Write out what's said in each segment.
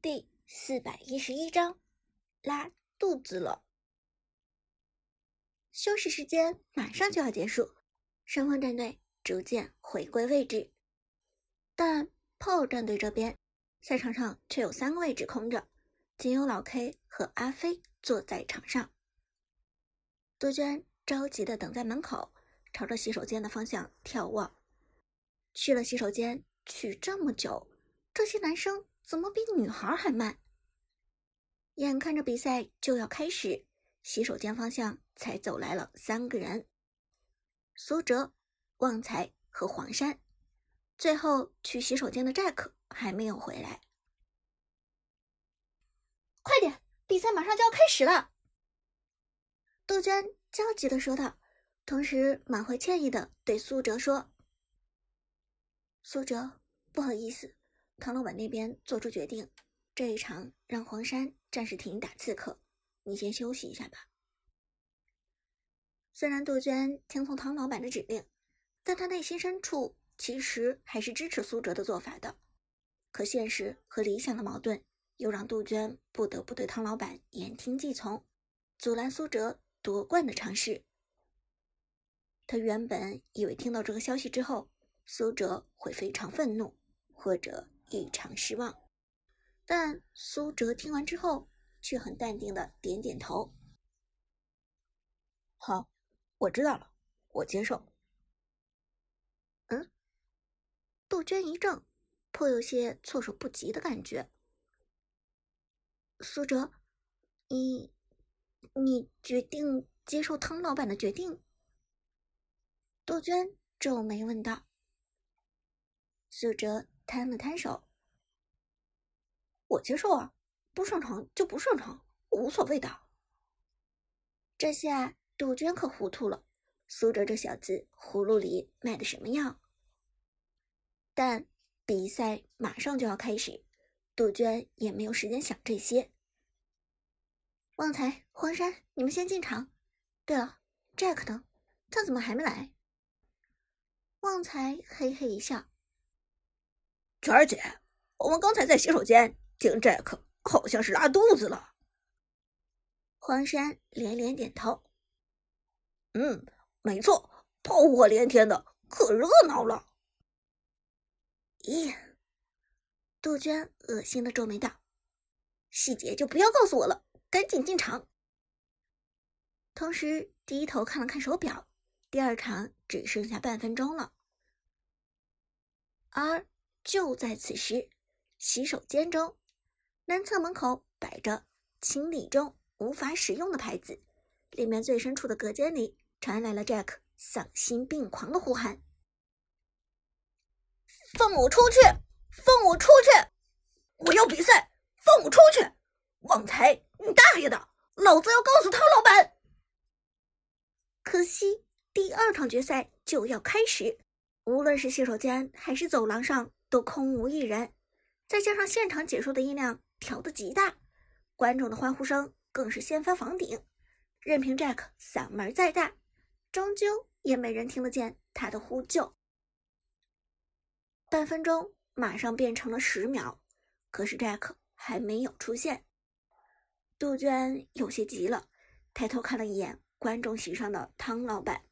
第四百一十一章，拉肚子了。休息时间马上就要结束，双方战队逐渐回归位置，但炮战队这边赛场上却有三个位置空着，仅有老 K 和阿飞坐在场上。杜鹃着急的等在门口，朝着洗手间的方向眺望。去了洗手间，去这么久，这些男生。怎么比女孩还慢？眼看着比赛就要开始，洗手间方向才走来了三个人：苏哲、旺财和黄山。最后去洗手间的 Jack 还没有回来。快点，比赛马上就要开始了！杜鹃焦急的说道，同时满怀歉意的对苏哲说：“苏哲，不好意思。”唐老板那边做出决定，这一场让黄山暂时替你打刺客，你先休息一下吧。虽然杜鹃听从唐老板的指令，但他内心深处其实还是支持苏哲的做法的。可现实和理想的矛盾，又让杜鹃不得不对唐老板言听计从，阻拦苏哲夺冠的尝试。他原本以为听到这个消息之后，苏哲会非常愤怒，或者。异常失望，但苏哲听完之后却很淡定的点点头：“好，我知道了，我接受。”嗯，杜鹃一怔，颇有些措手不及的感觉。苏哲，你，你决定接受汤老板的决定？杜鹃皱眉问道。苏哲。摊了摊手，我接受啊，不上床就不上床，无所谓的。这下杜鹃可糊涂了，苏哲这小子葫芦里卖的什么药？但比赛马上就要开始，杜鹃也没有时间想这些。旺财、黄山，你们先进场。对了，Jack 呢？他怎么还没来？旺财嘿嘿一笑。娟儿姐，我们刚才在洗手间听 Jack，好像是拉肚子了。黄山连连点头。嗯，没错，炮火连天的，可热闹了。咦，杜鹃恶心的皱眉道：“细节就不要告诉我了，赶紧进场。”同时低头看了看手表，第二场只剩下半分钟了，而。就在此时，洗手间中，南侧门口摆着“清理中，无法使用”的牌子，里面最深处的隔间里传来了 Jack 丧心病狂的呼喊：“放我出去！放我出去！我要比赛！放我出去！旺财，你大爷的！老子要告诉汤老板！”可惜，第二场决赛就要开始，无论是洗手间还是走廊上。都空无一人，再加上现场解说的音量调得极大，观众的欢呼声更是掀翻房顶。任凭 Jack 嗓门再大，终究也没人听得见他的呼救。半分钟马上变成了十秒，可是 Jack 还没有出现。杜鹃有些急了，抬头看了一眼观众席上的汤老板。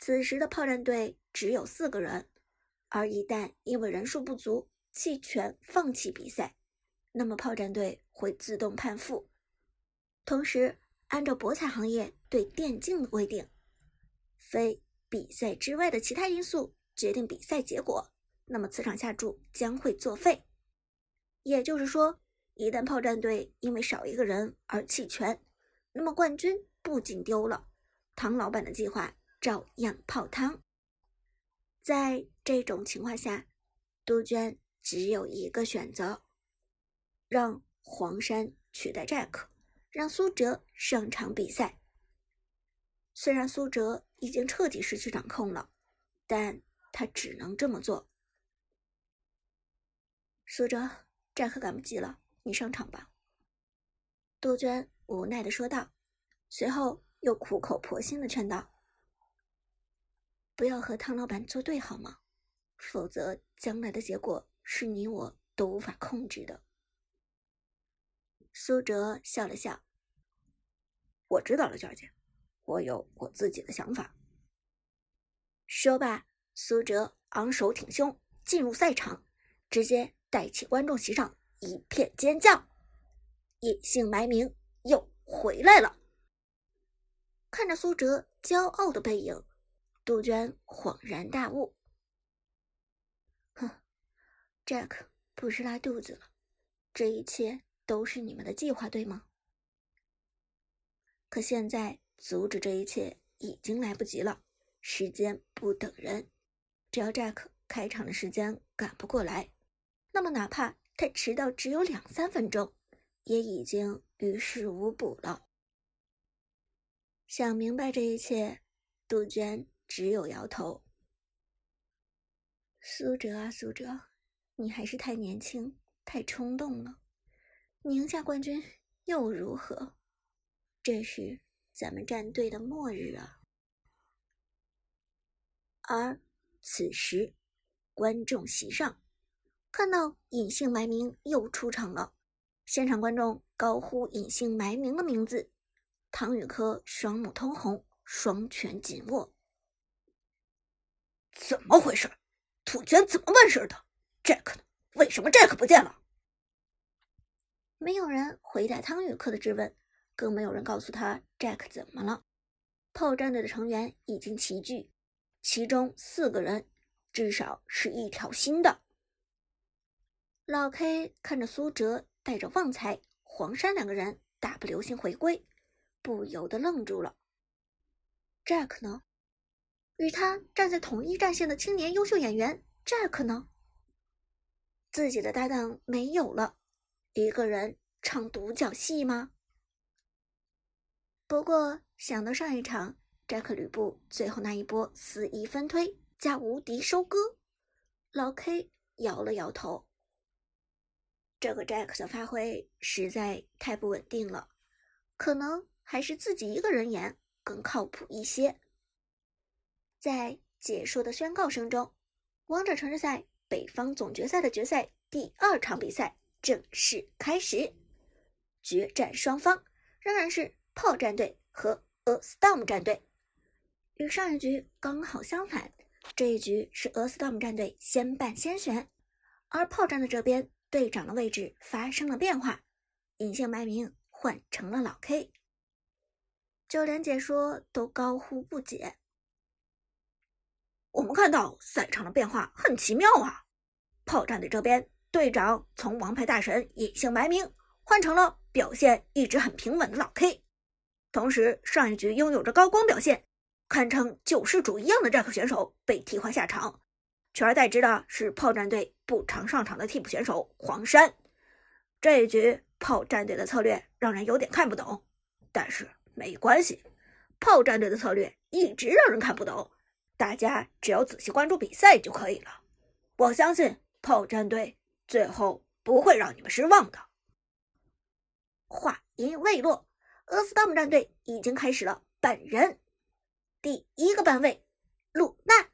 此时的炮战队只有四个人。而一旦因为人数不足弃权放弃比赛，那么炮战队会自动判负。同时，按照博彩行业对电竞的规定，非比赛之外的其他因素决定比赛结果，那么此场下注将会作废。也就是说，一旦炮战队因为少一个人而弃权，那么冠军不仅丢了，唐老板的计划照样泡汤。在这种情况下，杜鹃只有一个选择：让黄山取代 Jack，让苏哲上场比赛。虽然苏哲已经彻底失去掌控了，但他只能这么做。苏哲，Jack 赶不及了，你上场吧。”杜鹃无奈的说道，随后又苦口婆心的劝道。不要和汤老板作对好吗？否则将来的结果是你我都无法控制的。苏哲笑了笑：“我知道了，娟姐，我有我自己的想法。”说罢，苏哲昂首挺胸进入赛场，直接带起观众席上一片尖叫。隐姓埋名又回来了。看着苏哲骄傲的背影，杜鹃恍然大悟：“哼，Jack 不是拉肚子了，这一切都是你们的计划，对吗？可现在阻止这一切已经来不及了。”时间不等人，只要 Jack 开场的时间赶不过来，那么哪怕他迟到只有两三分钟，也已经于事无补了。想明白这一切，杜鹃只有摇头。苏哲啊，苏哲，你还是太年轻，太冲动了。宁夏冠军又如何？这是咱们战队的末日啊！而此时，观众席上看到隐姓埋名又出场了，现场观众高呼隐姓埋名的名字，唐雨科双目通红，双拳紧握。怎么回事？土娟怎么办事的？Jack 呢？为什么 Jack 不见了？没有人回答汤宇科的质问，更没有人告诉他 Jack 怎么了。炮战队的成员已经齐聚。其中四个人至少是一条心的。老 K 看着苏哲带着旺财、黄山两个人大步流星回归，不由得愣住了。Jack 呢？与他站在同一战线的青年优秀演员 Jack 呢？自己的搭档没有了，一个人唱独角戏吗？不过想到上一场。Jack 吕布最后那一波肆意分推加无敌收割，老 K 摇了摇头。这个 Jack 的发挥实在太不稳定了，可能还是自己一个人演更靠谱一些。在解说的宣告声中，王者城市赛北方总决赛的决赛第二场比赛正式开始，决战双方仍然是炮战队和 A Storm 战队。与上一局刚好相反，这一局是俄斯 storm 战队先办先选，而炮战的这边队长的位置发生了变化，隐姓埋名换成了老 K，就连解说都高呼不解。我们看到赛场的变化很奇妙啊，炮战队这边队长从王牌大神隐姓埋名换成了表现一直很平稳的老 K，同时上一局拥有着高光表现。堪称救世主一样的战克选手被替换下场，取而代之的是炮战队不常上场的替补选手黄山。这一局炮战队的策略让人有点看不懂，但是没关系，炮战队的策略一直让人看不懂，大家只要仔细关注比赛就可以了。我相信炮战队最后不会让你们失望的。话音未落，俄斯 storm 战队已经开始了本人。第一个班位，露娜，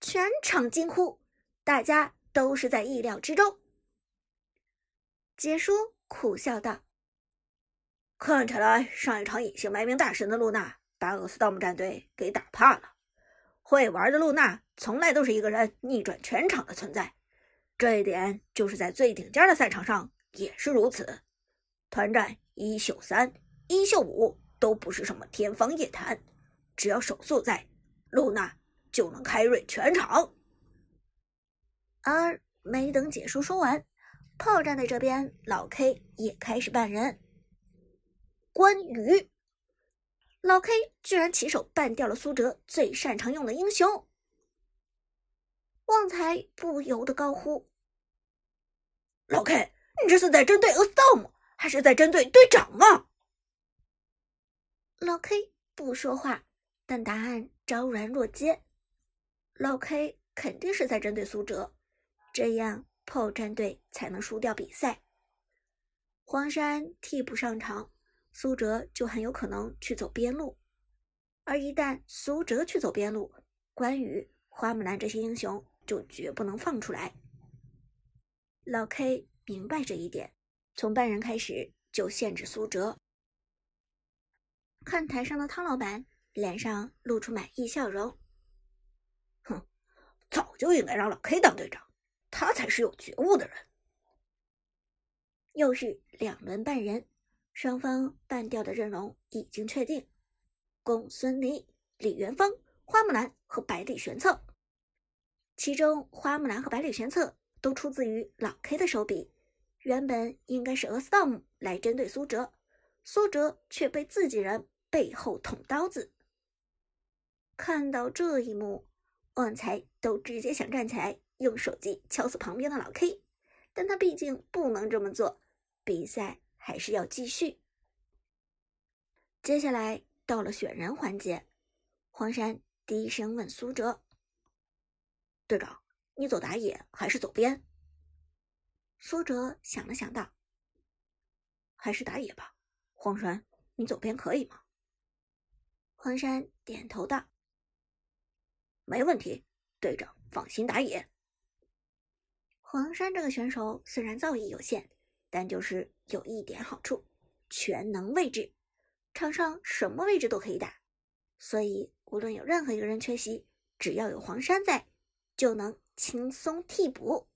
全场惊呼，大家都是在意料之中。解说苦笑道：“看起来上一场隐姓埋名大神的露娜把俄斯 storm 战队给打怕了。会玩的露娜从来都是一个人逆转全场的存在，这一点就是在最顶尖的赛场上也是如此。团战一秀三、一秀五都不是什么天方夜谭。”只要手速在，露娜就能开瑞全场。而没等解说说完，炮战队这边老 K 也开始扮人。关羽，老 K 居然起手办掉了苏哲最擅长用的英雄。旺财不由得高呼：“老 K，你这是在针对 A Storm，还是在针对队长啊？”老 K 不说话。但答案昭然若揭，老 K 肯定是在针对苏哲，这样炮战队才能输掉比赛。黄山替补上场，苏哲就很有可能去走边路，而一旦苏哲去走边路，关羽、花木兰这些英雄就绝不能放出来。老 K 明白这一点，从半人开始就限制苏哲。看台上的汤老板脸上露出满意笑容，哼，早就应该让老 K 当队长，他才是有觉悟的人。又是两轮半人，双方半吊的阵容已经确定：公孙离、李元芳、花木兰和百里玄策。其中，花木兰和百里玄策都出自于老 K 的手笔。原本应该是俄斯道姆来针对苏哲，苏哲却被自己人背后捅刀子。看到这一幕，旺财都直接想站起来用手机敲死旁边的老 K，但他毕竟不能这么做，比赛还是要继续。接下来到了选人环节，黄山低声问苏哲。队长，你走打野还是走边？苏哲想了想道：“还是打野吧。”黄山，你走边可以吗？黄山点头道：“没问题，队长放心打野。”黄山这个选手虽然造诣有限，但就是有一点好处，全能位置，场上什么位置都可以打，所以无论有任何一个人缺席，只要有黄山在。就能轻松替补。